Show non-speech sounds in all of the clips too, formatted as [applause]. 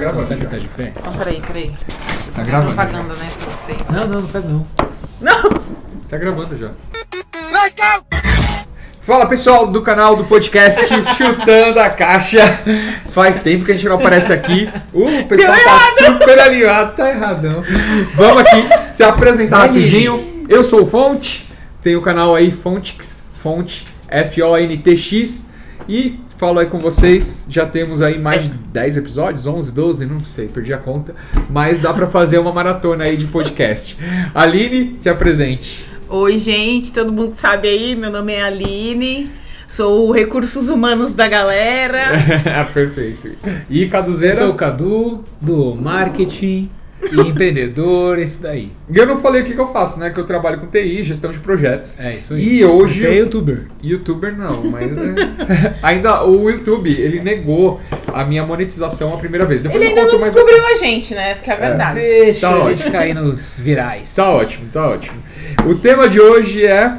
gravando. Já. tá de pé? Então, peraí, peraí. Tá gravando. propaganda, né, pra vocês. Não, não, não faz não. Tá gravando já. Fala pessoal do canal do podcast [laughs] Chutando a Caixa. Faz tempo que a gente não aparece aqui. Uh, o pessoal tá super animado, tá erradão. Vamos aqui se apresentar rapidinho. Eu sou o Fonte, tenho o canal aí Fontix, Fonte F-O-N-T-X. E falo aí com vocês, já temos aí mais de 10 episódios, 11, 12, não sei, perdi a conta. Mas dá pra fazer uma maratona aí de podcast. Aline, se apresente. Oi, gente, todo mundo sabe aí, meu nome é Aline. Sou o Recursos Humanos da galera. [laughs] Perfeito. E Eu Caduzeira? sou o Cadu, do marketing e empreendedor, esse daí. Eu não falei o que, que eu faço, né? Que eu trabalho com TI, gestão de projetos. É isso aí. E hoje- Você é youtuber. Youtuber não, mas né? [laughs] ainda o YouTube, ele negou a minha monetização a primeira vez. Depois Ele ainda não mais descobriu a gente, né? Essa que é a verdade. Deixa Tá a ótimo. gente cair nos virais. Tá ótimo, tá ótimo. O tema de hoje é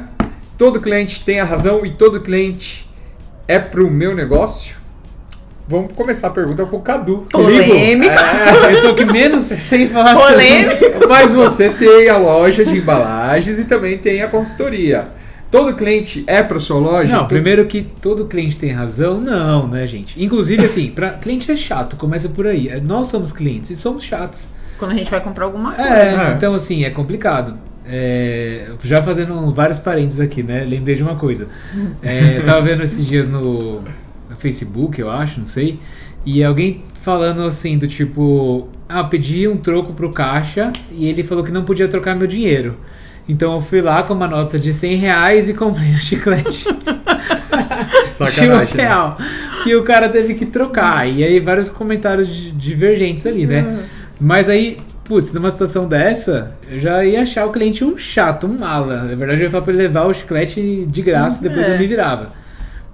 todo cliente tem a razão e todo cliente é pro meu negócio? Vamos começar a pergunta com o Cadu. Polêmica. É, A pessoa que menos sem falar Polêmica. Mas você tem a loja de embalagens e também tem a consultoria. Todo cliente é para sua loja? Não, primeiro que todo cliente tem razão, não, né, gente? Inclusive, assim, pra cliente é chato, começa por aí. É, Nós somos clientes e somos chatos. Quando a gente vai comprar alguma coisa. É, É. então assim, é complicado. É, já fazendo vários parênteses aqui, né? Lembrei de uma coisa. É, eu tava vendo esses dias no Facebook, eu acho, não sei, e alguém falando assim, do tipo, ah, eu pedi um troco pro caixa e ele falou que não podia trocar meu dinheiro. Então eu fui lá com uma nota de 100 reais e comprei um [laughs] chiclete de um Sacanagem. né? real. E o cara teve que trocar. E aí vários comentários di- divergentes ali, né? Uhum. Mas aí, putz, numa situação dessa, eu já ia achar o cliente um chato, um mala. Na verdade, eu ia falar pra ele levar o chiclete de graça, depois É. eu me virava.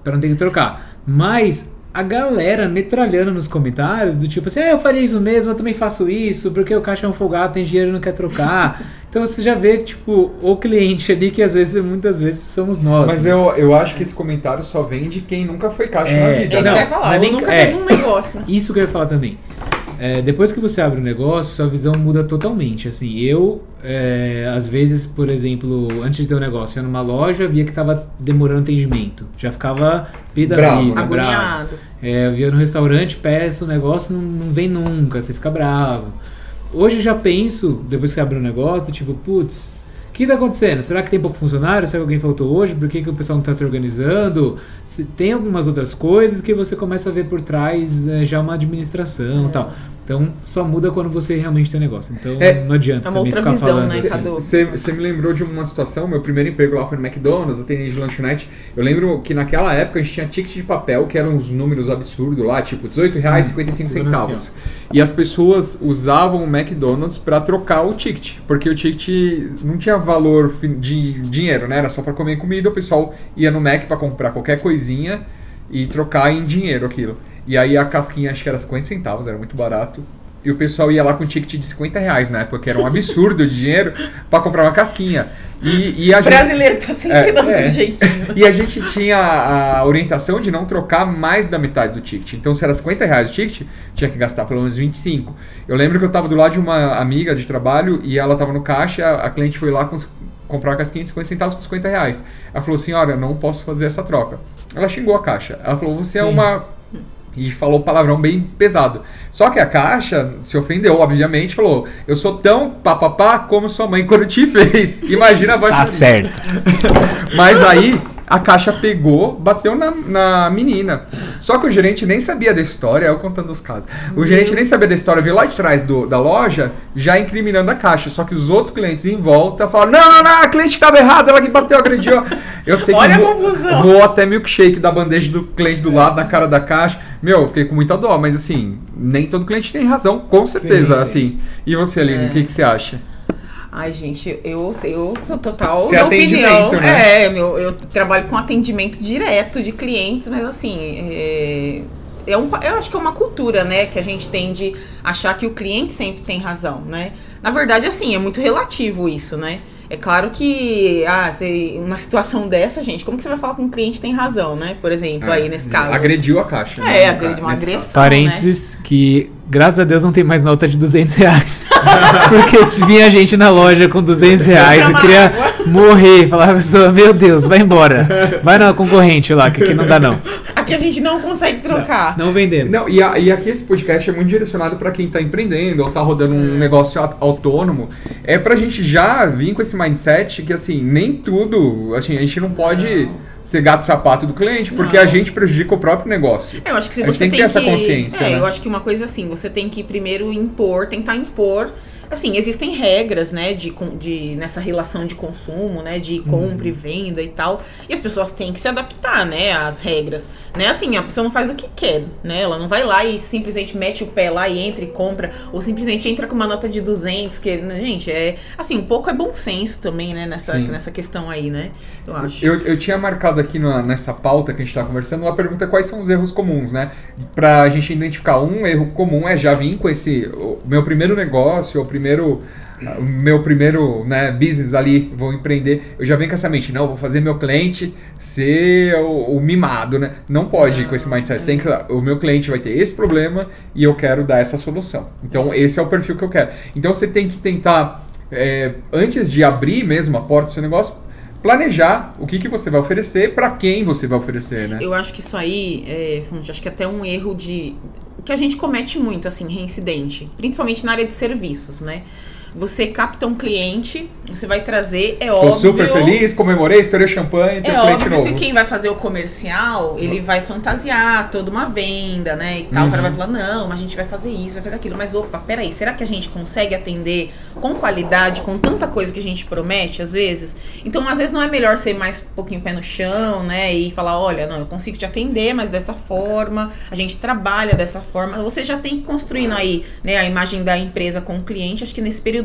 Pra não ter que trocar. Mas a galera metralhando nos comentários, do tipo assim, ah, eu faria isso mesmo, eu também faço isso, porque o caixa é um folgado, tem dinheiro e não quer trocar. [laughs] então você já vê, tipo, o cliente ali, que às vezes, muitas vezes, somos nós. Mas né? eu, eu acho que esse comentário só vem de quem nunca foi caixa É, na É vida. isso Não, que eu ia falar. nem- nunca é. teve um negócio. né? Isso que eu ia falar também. É, depois que você abre o negócio, sua visão muda totalmente. Assim, eu, é, às vezes, por exemplo, antes de ter um negócio, eu ia numa loja, via que tava demorando atendimento. Já ficava pé da Bravo, vida, né? bravo. Agoniado. É, eu via no restaurante, peço o negócio, não, não vem nunca, você fica bravo. Hoje eu já penso, depois que abre o negócio, tipo, putz, que tá acontecendo? Será que tem pouco funcionário? Será que alguém faltou hoje? Por que, que o pessoal não tá se organizando? Se tem algumas outras coisas que você começa a ver por trás é, já uma administração e tal. Então só muda quando você realmente tem negócio. Então É, não adianta é uma também outra ficar visão, falando né, assim. Você você me lembrou de uma situação, meu primeiro emprego lá foi no McDonald's, atendi de lanchonete. Eu lembro que naquela época a gente tinha ticket de papel, que eram uns números absurdos lá, tipo R$18,55 Tudo centavos. E as pessoas usavam o McDonald's pra trocar o ticket, porque o ticket não tinha valor de dinheiro, né? Era só pra comer comida, o pessoal ia no Mac pra comprar qualquer coisinha e trocar em dinheiro aquilo. E aí a casquinha acho que era 50 centavos, era muito barato. E o pessoal ia lá com ticket de 50 reais na época, que era um absurdo de dinheiro, [laughs] pra comprar uma casquinha. E, e a O gente- brasileiro tá sempre É, dando é. um jeitinho. e a gente tinha a orientação de não trocar mais da metade do ticket. Então, se era 50 reais o ticket, tinha que gastar pelo menos 25. Eu lembro que eu tava do lado de uma amiga de trabalho e ela tava no caixa, a, a cliente foi lá com comprar uma casquinha de 50 centavos por 50 reais. Ela falou assim, olha, eu não posso fazer essa troca. Ela xingou a caixa. Ela falou, você é Sim. uma... E falou um palavrão bem pesado. Só que a caixa se ofendeu, obviamente, falou: Eu sou tão papapá como sua mãe quando te [laughs] fez. Imagina a Tá voz certo. [laughs] mas aí a caixa pegou, bateu na, na menina. Só que o gerente nem sabia da história, eu contando os casos. O gerente nem sabia da história, veio lá de trás do, da loja, já incriminando a caixa. Só que os outros clientes em volta falaram: Não, não, não, a cliente estava errada, ela que bateu, agrediu. Eu sei Olha que a vou, confusão. vou até milkshake da bandeja do cliente do lado, na cara da caixa. Meu, eu fiquei com muita dó, mas assim, nem todo cliente tem razão, com certeza, Sim. assim. E você, Aline, o que, que você acha? Ai, gente, eu, eu sou total Você é da opinião. atendimento, né? É, meu, eu trabalho com atendimento direto de clientes, mas assim, é, é um, eu acho que é uma cultura, né, que a gente tem de achar que o cliente sempre tem razão, né? Na verdade, assim, é muito relativo isso, né? É claro que, ah, se, uma situação dessa, gente, como que você vai falar com um cliente tem razão, né? Por exemplo, aí nesse caso. Agrediu a caixa. É, né, agredi- uma agressão. Parênteses, que Graças a Deus não tem mais nota de 200 reais. [laughs] Porque vinha gente na loja com 200 reais. Eu queria morrer. Falava a pessoa, meu Deus, vai embora. Vai na concorrente lá, que aqui não dá não. Aqui a gente não consegue trocar. Não vendemos. Não, e, a- e aqui esse podcast é muito direcionado para quem tá empreendendo ou tá rodando um negócio autônomo. É pra gente já vir com esse mindset que assim, nem tudo, assim, a gente não pode ser gato sapato do cliente, porque Não. a gente prejudica o próprio negócio. É, eu acho que gente você tem tem que ter essa consciência, É, né? eu acho que uma coisa assim, você tem que primeiro impor, tentar impor. Assim, existem regras, né, de, de nessa relação de consumo, né, de compra Uhum. e venda e tal. E as pessoas têm que se adaptar, né, às regras. Né, assim, a pessoa não faz o que quer, né? Ela não vai lá e simplesmente mete o pé lá e entra e compra, ou simplesmente entra com uma nota de 200, que, né, gente, é assim, um pouco é bom senso também, né, nessa, Sim. nessa questão aí, né? Eu acho. Eu, eu tinha marcado aqui na- nessa pauta que a gente tá conversando uma pergunta quais são os erros comuns, né? Pra gente identificar um erro comum é já vir com esse o meu primeiro negócio, o primeiro o meu primeiro né, business ali, vou empreender, eu já venho com essa mente, não, vou fazer meu cliente ser o, o mimado, né? Não pode ir com esse mindset, tem que, o meu cliente vai ter esse problema e eu quero dar essa solução. Então esse é o perfil que eu quero. Então você tem que tentar, é, antes de abrir mesmo a porta do seu negócio, planejar o que, que você vai oferecer, para quem você vai oferecer, né? Eu acho que isso aí, é, acho que até um erro de. Que a gente comete muito, assim, reincidente. Principalmente na área de serviços, né? Você capta um cliente, você vai trazer, é Tô óbvio. super feliz, comemorei, estourei champanhe, tem É um cliente óbvio novo. que quem vai fazer o comercial, ele vai fantasiar toda uma venda, né? E tal. O cara Uhum. vai falar, não, mas a gente vai fazer isso, vai fazer aquilo. Mas opa, peraí, será que a gente consegue atender com qualidade, com tanta coisa que a gente promete, às vezes? Então, às vezes, não é melhor ser mais um pouquinho pé no chão, né? E falar, olha, não, eu consigo te atender, mas dessa forma, a gente trabalha dessa forma. Você já tem construindo aí, né, a imagem da empresa com o cliente. Acho que nesse período,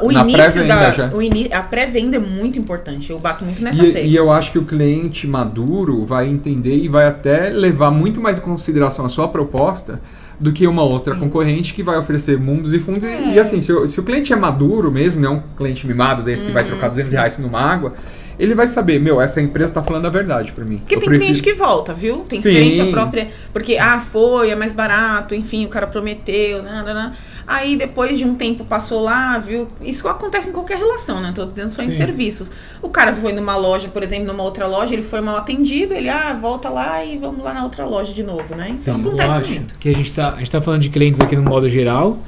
o Na início da. já. O ini, a pré-venda é muito importante. Eu bato muito nessa E, tecla. e eu acho que o cliente maduro vai entender e vai até levar muito mais em consideração a sua proposta do que uma outra concorrente que vai oferecer mundos e fundos. E- É. E, assim, se o, se o cliente é maduro mesmo, não é um cliente mimado desse que vai trocar 200 reais numa água, ele vai saber, meu, essa empresa tá falando a verdade pra mim. Porque Eu tem prefiro- cliente que volta, viu? Tem Sim. experiência própria. Porque, ah, foi, é mais barato, enfim, o cara prometeu, nanana. Aí depois de um tempo passou lá, viu? Isso acontece em qualquer relação, né? Tô dizendo só em Sim. serviços. O cara foi numa loja, por exemplo, numa outra loja, ele foi mal atendido, ele, ah, volta lá e vamos lá na outra loja de novo, né? Então Sim, acontece acho muito. que a gente tá, a gente tá falando de clientes aqui no modo geral,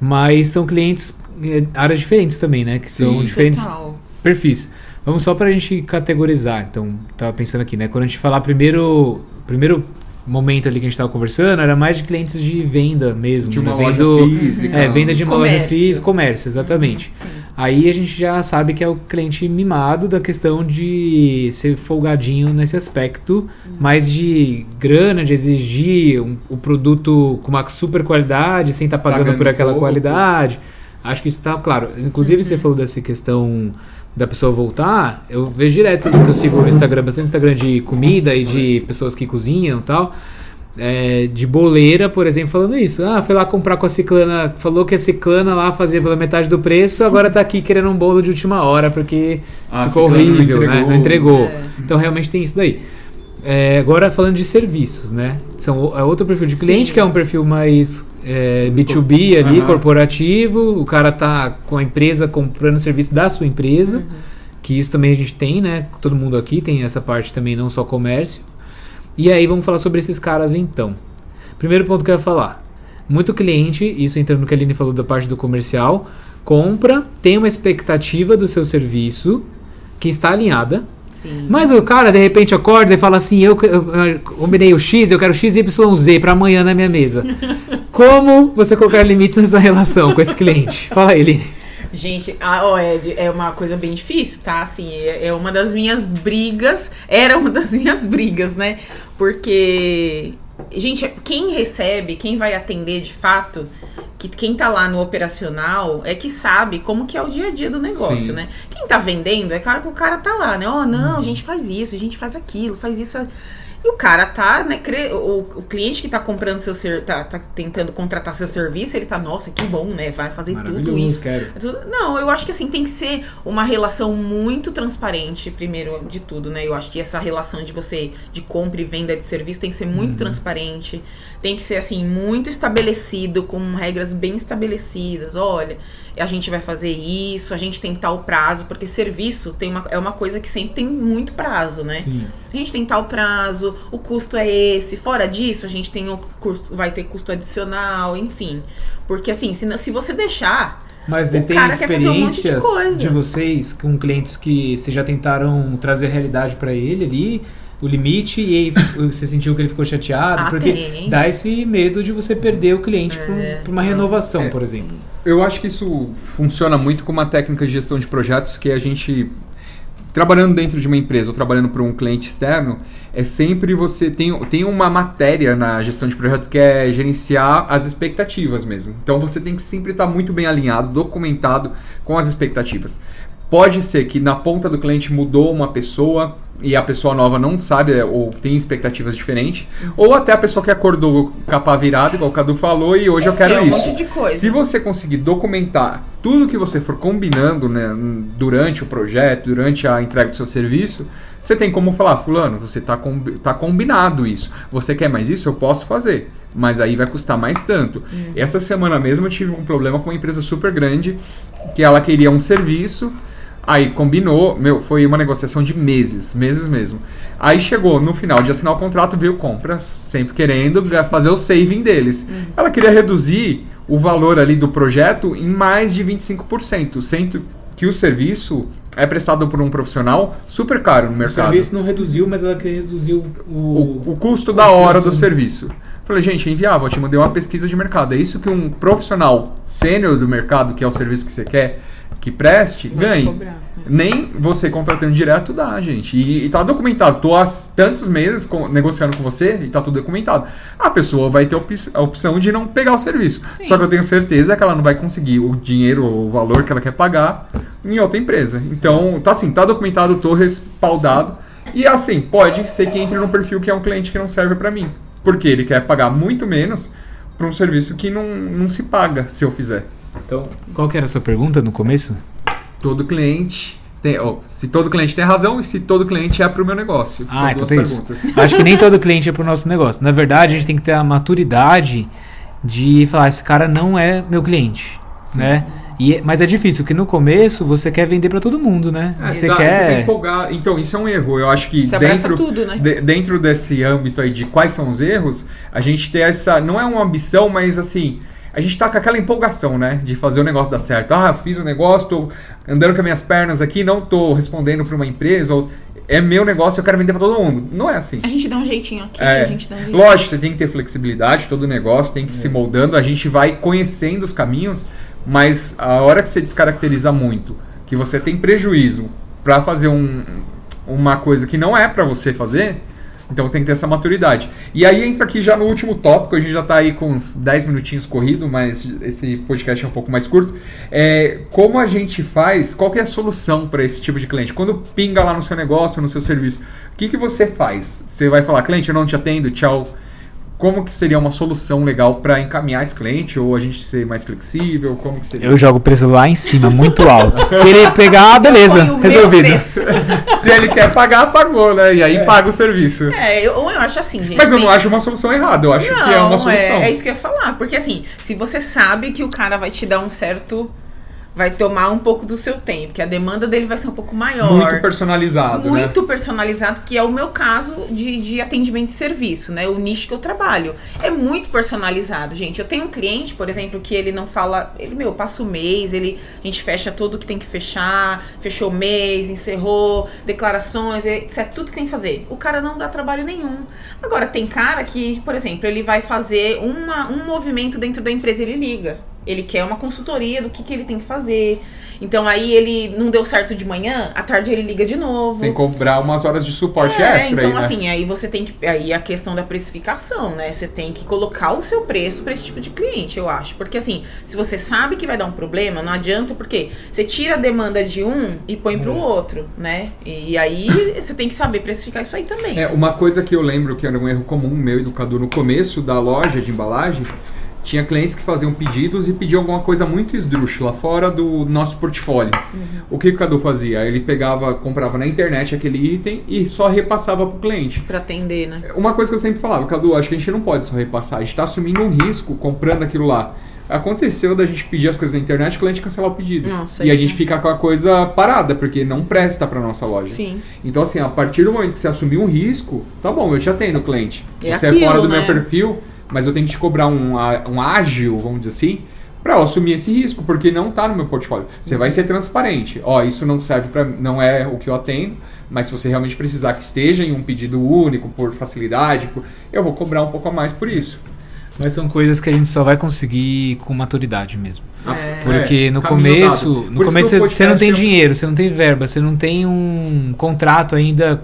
mas são clientes eh, áreas diferentes também, né? Que são Sim. diferentes Total. perfis. Vamos só pra gente categorizar. Então, tava pensando aqui, né? Quando a gente falar primeiro, primeiro momento ali que a gente tava conversando, era mais de clientes de venda mesmo, De uma né? loja Vendo- física. É, venda de uma loja Comércio. física, comércio, exatamente. Sim. Aí a gente já sabe que é o cliente mimado da questão de ser folgadinho nesse aspecto, mais de grana, de exigir um- o produto com uma super qualidade, sem estar pagando, Pagando por aquela pouco. qualidade. Acho que isso tá claro. Inclusive, você falou dessa questão da pessoa voltar. Eu vejo direto que eu sigo no Instagram, bastante Instagram de comida e de pessoas que cozinham e tal. é, de boleira, por exemplo, falando isso. Ah, foi lá comprar com a ciclana, falou que a ciclana lá fazia pela metade do preço, agora tá aqui querendo um bolo de última hora porque Ah, ficou ciclana não horrível, né? entregou. Não entregou. É. Então realmente tem isso daí. É, agora falando de serviços, né? São é outro perfil de cliente Sim. que é um perfil mais é, B2B ali, corporativo. O cara tá com a empresa comprando serviço da sua empresa. Uhum. Que isso também a gente tem, né? Todo mundo aqui tem essa parte também, não só comércio. E aí vamos falar sobre esses caras então. Primeiro ponto que eu ia falar. Muito cliente, isso entrando no que a Aline falou da parte do comercial, compra, tem uma expectativa do seu serviço que está alinhada. Sim. Mas o cara de repente acorda e fala assim: Eu, eu, eu combinei o X, eu quero XYZ para amanhã na minha mesa. [laughs] Como você colocar limites nessa relação com esse cliente? [laughs] Fala aí. Gente, ah, ó, Ed, é uma coisa bem difícil, tá? Assim, é, é uma das minhas brigas, era uma das [laughs] minhas brigas, né? Porque, gente, quem recebe, quem vai atender de fato, que quem tá lá no operacional é que sabe como que é o dia a dia do negócio, Sim. né? Quem tá vendendo, é claro que o cara tá lá, né? Ó, não, a gente faz isso, a gente faz aquilo, faz isso. E o cara tá, né, cre- o, o cliente que tá comprando seu ser, tá, tá tentando contratar seu serviço, ele tá, nossa, que bom, né? Vai fazer tudo isso. quero. É Não, eu acho que assim tem que ser uma relação muito transparente, primeiro de tudo, né? Eu acho que essa relação de você de compra e venda de serviço tem que ser muito transparente, tem que ser assim muito estabelecido, com regras bem estabelecidas. Olha, a gente vai fazer isso, a gente tem tal prazo, porque serviço tem uma, é uma coisa que sempre tem muito prazo, né? Sim. A gente tem tal prazo, o custo é esse. Fora disso, a gente tem o custo, vai ter custo adicional, enfim. Porque assim, se, não- se você deixar Mas O quer fazer um monte de experiências coisa. de vocês com clientes que vocês já tentaram trazer realidade pra ele ali, o limite, e aí [laughs] você sentiu que ele ficou chateado? Ah, porque tem. dá esse medo de você perder o cliente pra, É. pra uma renovação, É. por exemplo. Eu acho que isso funciona muito com uma técnica de gestão de projetos que a gente trabalhando dentro de uma empresa ou trabalhando para um cliente externo, é sempre você tem, tem uma matéria na gestão de projeto que é gerenciar as expectativas mesmo. Então você tem que sempre estar muito bem alinhado, documentado com as expectativas. Pode ser que na ponta do cliente mudou uma pessoa e a pessoa nova não sabe é, ou tem expectativas diferentes, ou até a pessoa que acordou capa virada, igual o Cadu falou, e hoje eu quero é um isso. monte de coisa. Se você conseguir documentar tudo que você for combinando né, durante o projeto, durante a entrega do seu serviço, você tem como falar, fulano, você está tá combinado isso. Você quer mais isso? Eu posso fazer. Mas aí vai custar mais tanto. Essa semana mesmo eu tive um problema com uma empresa super grande que ela queria um serviço. Aí combinou, meu, foi uma negociação de meses, meses mesmo. Aí chegou no final de assinar o contrato, veio compras, sempre querendo fazer o saving deles. Ela queria reduzir o valor ali do projeto em mais de 25%, sendo que o serviço é prestado por um profissional super caro no O mercado. serviço não reduziu, mas ela queria reduzir o, O, o, o custo da hora do serviço. Falei, gente, é inviável, eu te mandei uma pesquisa de mercado. É isso que um profissional sênior do mercado, que é o serviço que você quer que preste, ganhe. cobrar, né? Nem você contratando direto dá, gente. E, e tá documentado. Tô há tantos meses com- negociando com você e tá tudo documentado. A pessoa vai ter opci- a opção de não pegar o serviço. Sim. Só que eu tenho certeza que ela não vai conseguir o dinheiro, o valor que ela quer pagar em outra empresa. Então, tá assim, tá documentado, tô respaldado. E assim, pode ser que entre no perfil que é um cliente que não serve pra mim. Porque ele quer pagar muito menos pra um serviço que não, não se paga se eu fizer. Então, qual que era a sua pergunta no começo? Todo cliente tem. ó, se todo cliente tem razão e se todo cliente é pro meu negócio. Ah, São então duas tem isso. perguntas. Acho que nem todo cliente é pro nosso negócio. Na verdade, a gente tem que ter a maturidade de falar, esse cara não é meu cliente, né? E, mas é difícil, porque no começo você quer vender pra todo mundo, né? Ah, você Você quer quer... empolgar. Então, isso é um erro. Eu acho que Você dentro, tudo, né? de- dentro desse âmbito aí de quais são os erros, a gente tem essa. Não é uma ambição, mas assim. A gente tá com aquela empolgação, né? De fazer o negócio dar certo. Ah, fiz o negócio, tô andando com as minhas pernas aqui, não tô respondendo pra uma empresa. Ou, é meu negócio, eu quero vender pra todo mundo. Não é assim. A gente dá um jeitinho aqui, É, a gente dá um jeitinho. Lógico, você tem que ter flexibilidade, todo negócio tem que ir se moldando, a gente vai conhecendo os caminhos, mas a hora que você descaracteriza muito, que você tem prejuízo pra fazer um- uma coisa que não é pra você fazer, então tem que ter essa maturidade. E aí entra aqui já no último tópico, a gente já tá aí com uns 10 minutinhos corrido, mas esse podcast é um pouco mais curto. É, como a gente faz, qual é a solução para esse tipo de cliente? Quando pinga lá no seu negócio, no seu serviço, o que, que você faz? Você vai falar, cliente, eu não te atendo, tchau. Como que seria uma solução legal para encaminhar esse cliente? Ou a gente ser mais flexível? Como que seria? Eu jogo o preço lá em cima, muito alto. Se ele pegar, beleza, resolvido. [laughs] Se ele quer pagar, pagou, né? E aí paga o serviço. É, eu, eu acho assim, gente. Mas eu tem- não acho uma solução errada, eu acho que é uma solução. É, é isso que eu ia falar. Porque assim, se você sabe que o cara vai te dar um certo. Vai tomar um pouco do seu tempo, que a demanda dele vai ser um pouco maior. Muito personalizado, né? muito personalizado, que é o meu caso de, de atendimento de serviço, né? O nicho que eu trabalho. É muito personalizado, gente. Eu tenho um cliente, por exemplo, que ele não fala. Ele, meu, passa o mês, ele, a gente fecha tudo que tem que fechar, fechou o mês, encerrou, declarações, etc. Tudo que tem que fazer. O cara não dá trabalho nenhum. Agora, tem cara que, por exemplo, ele vai fazer uma, um movimento dentro da empresa, ele liga. Ele quer uma consultoria do que, que ele tem que fazer. Então aí ele não deu certo de manhã, à tarde ele liga de novo. Sem cobrar umas horas de suporte É, extra então aí, né? assim, aí você tem que. Aí a questão da precificação, né? Você tem que colocar o seu preço pra esse tipo de cliente, eu acho. Porque assim, se você sabe que vai dar um problema, não adianta, porque você tira a demanda de um e põe pro outro, né? E aí [coughs] você tem que saber precificar isso aí também. É, uma coisa que eu lembro que era um erro comum meu educador no começo da loja de embalagem, tinha clientes que faziam pedidos e pediam alguma coisa muito esdrúxula, fora do nosso portfólio. O que, o Cadu fazia? Ele pegava, comprava na internet aquele item e só repassava pro cliente. Pra atender, né? Uma coisa que eu sempre falava, Cadu, acho que a gente não pode só repassar, a gente tá assumindo um risco comprando aquilo lá. Aconteceu da gente pedir as coisas na internet e o cliente cancelar o pedido. Nossa, e a gente é- fica com a coisa parada, porque não presta pra nossa loja. Sim. Então, assim, a partir do momento que você assumir um risco, tá bom, eu te atendo, cliente. É você é aquilo, fora do meu né? perfil, mas eu tenho que te cobrar um, um ágil, vamos dizer assim, pra eu assumir esse risco, porque não tá no meu portfólio. Você vai ser transparente. Ó, isso não serve para não é o que eu atendo, mas se você realmente precisar que esteja em um pedido único, por facilidade, por- eu vou cobrar um pouco a mais por isso. Mas são coisas que a gente só vai conseguir com maturidade mesmo. É. Porque no caminho começo, dado. no começo você- não tem é- dinheiro, você não tem verba, você não tem um contrato ainda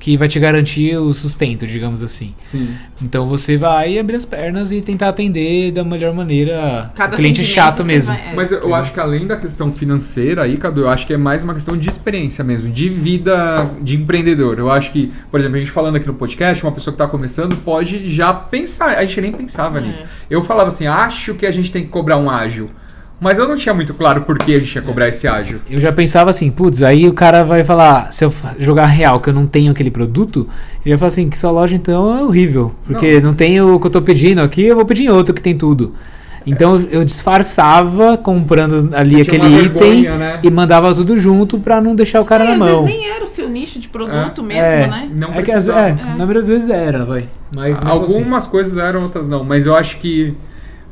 que vai te garantir o sustento, digamos assim. Sim. Então você vai abrir as pernas e tentar atender da melhor maneira Cada o cliente chato mesmo. vai- é. Mas eu, eu acho que além da questão financeira aí, Cadu, eu acho que é mais uma questão de experiência mesmo, de vida de empreendedor. Eu acho que, por exemplo, a gente falando aqui no podcast, uma pessoa que está começando pode já pensar, a gente nem pensava É. nisso. Eu falava assim, acho que a gente tem que cobrar um ágil. Mas eu não tinha muito claro por que a gente ia cobrar esse ágil. Eu já pensava assim, putz, aí o cara vai falar, se eu jogar real que eu não tenho aquele produto, ele vai falar assim, que sua loja então é horrível. Porque não, tem o que eu tô pedindo aqui, eu vou pedir em outro que tem tudo. Então eu disfarçava comprando ali Você aquele uma item vergonha, né? e mandava tudo junto pra não deixar o cara É, na às mão. vezes nem era o seu nicho de produto É. mesmo, é, né? Não é que as, precisava. é, na maioria das vezes era, vai. Mas mesmo Algumas coisas eram, outras não. Mas eu acho que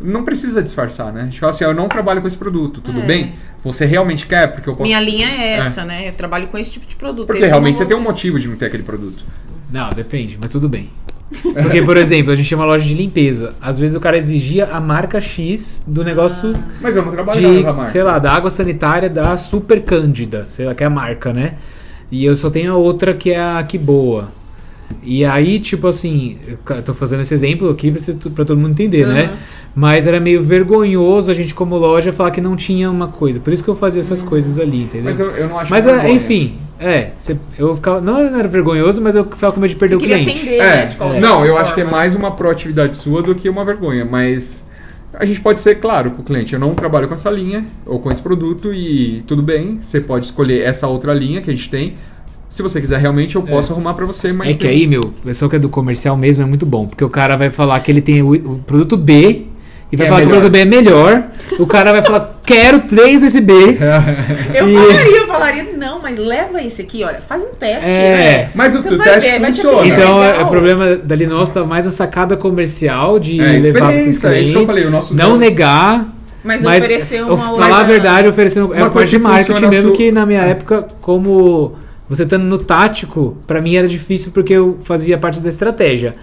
não precisa disfarçar, né? Tipo assim, eu não trabalho com esse produto, tudo É. bem? Você realmente quer? Porque eu posso... Minha linha é essa, né? Eu trabalho com esse tipo de produto. Porque Esse eu realmente você tem um motivo de não ter aquele produto. Não, depende, mas tudo bem. Porque, por exemplo, a gente tinha uma loja de limpeza. Às vezes o cara exigia a marca X do negócio Mas eu não trabalho de, com a marca. sei lá, da água sanitária da Super Cândida, sei lá, que é a marca, né? E eu só tenho a outra que é a Que Boa. E aí, tipo assim, eu tô fazendo esse exemplo aqui pra, vocês- pra todo mundo entender, né? Mas era meio vergonhoso a gente, como loja, falar que não tinha uma coisa. Por isso que eu fazia essas coisas ali, entendeu? Mas eu, eu não acho Mas, é é, vergonha. enfim, é. cê- eu ficava, não era vergonhoso, mas eu ficava com medo de perder Você o queria cliente. atender, né? De É, qualquer não, eu forma. acho que é mais uma proatividade sua do que uma vergonha, mas a gente pode ser claro pro cliente, eu não trabalho com essa linha ou com esse produto e tudo bem, você pode escolher essa outra linha que a gente tem. Se você quiser realmente, eu posso arrumar pra você, mas É que tem- aí, meu, o pessoal que é do comercial mesmo é muito bom, porque o cara vai falar que ele tem o, o produto B e vai é falar que o melhor. produto B é melhor. o cara vai falar, [laughs] quero três desse B. Eu E- falaria, eu falaria, não, mas leva esse aqui, olha, faz um teste. É. né? Mas o, o teste ver, funciona. Então, é, o problema dali nosso tá mais a sacada comercial de É, levar pra esses experiência, é clientes, isso que eu falei, o nosso não zero- negar, Mas, mas oferecer uma falar a outra- verdade, oferecendo é Uma a coisa parte de marketing mesmo su- que na minha É. época, como você estando no tático, pra mim era difícil porque eu fazia parte da estratégia.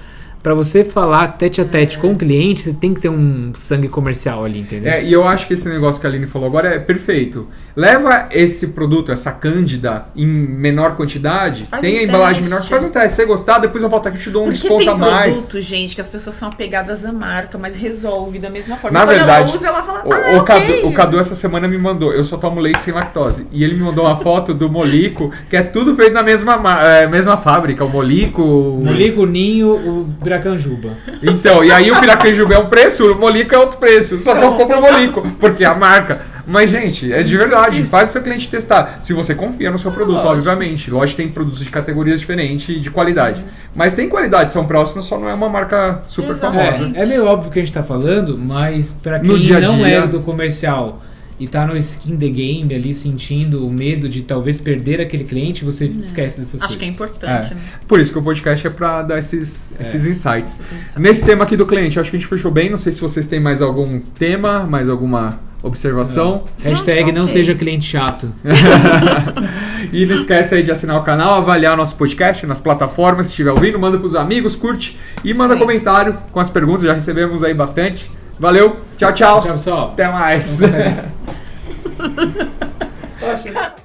Pra você falar tete a tete com o cliente, você tem que ter um sangue comercial ali, entendeu? É, e eu acho que esse negócio que a Aline falou agora é perfeito. Leva esse produto, essa cândida, em menor quantidade, Faz tem um a embalagem teste. menor, faz um teste. Se você gostar, depois eu volto aqui e te dou um Porque desconto tem a mais. produto, gente, que as pessoas são apegadas à marca, mas resolve da mesma forma. Na Quando verdade, ela usa, ela fala, O, ah, o. Cadu, o Cadu essa semana me mandou, eu só tomo leite sem lactose. E ele me mandou uma foto do Molico, que é tudo feito na mesma, ma- é, mesma fábrica. O Molico. o- Molico, o Ninho, o Bracanjuba. Então, e aí o Piracanjuba é um preço, o Molico é outro preço. Só que eu compro o Molico, porque é a marca. Mas, gente, é de verdade. Faz o seu cliente testar. Se você confia no seu produto, Lógico. obviamente. Lógico que tem produtos de categorias diferentes e de qualidade. Mas tem qualidade, são próximos, só não é uma marca super Exatamente. famosa. É, é meio óbvio que a gente tá falando, mas pra No quem dia a não dia. é do comercial e tá no skin the game ali sentindo o medo de talvez perder aquele cliente, você esquece dessas Acho coisas. que é importante, É. né? Por isso que o podcast é pra dar esses, esses insights. Esses insights. Nesse tema aqui do cliente, acho que a gente fechou bem. Não sei se vocês têm mais algum tema, mais alguma observação. Hashtag Nossa, não ok. seja cliente chato. [laughs] e não esquece aí de assinar o canal, avaliar nosso podcast nas plataformas, se estiver ouvindo, manda pros amigos, curte e manda Sim. comentário com as perguntas, já recebemos aí bastante. Valeu, tchau, tchau. Tchau, pessoal. Até mais. Poxa. [laughs]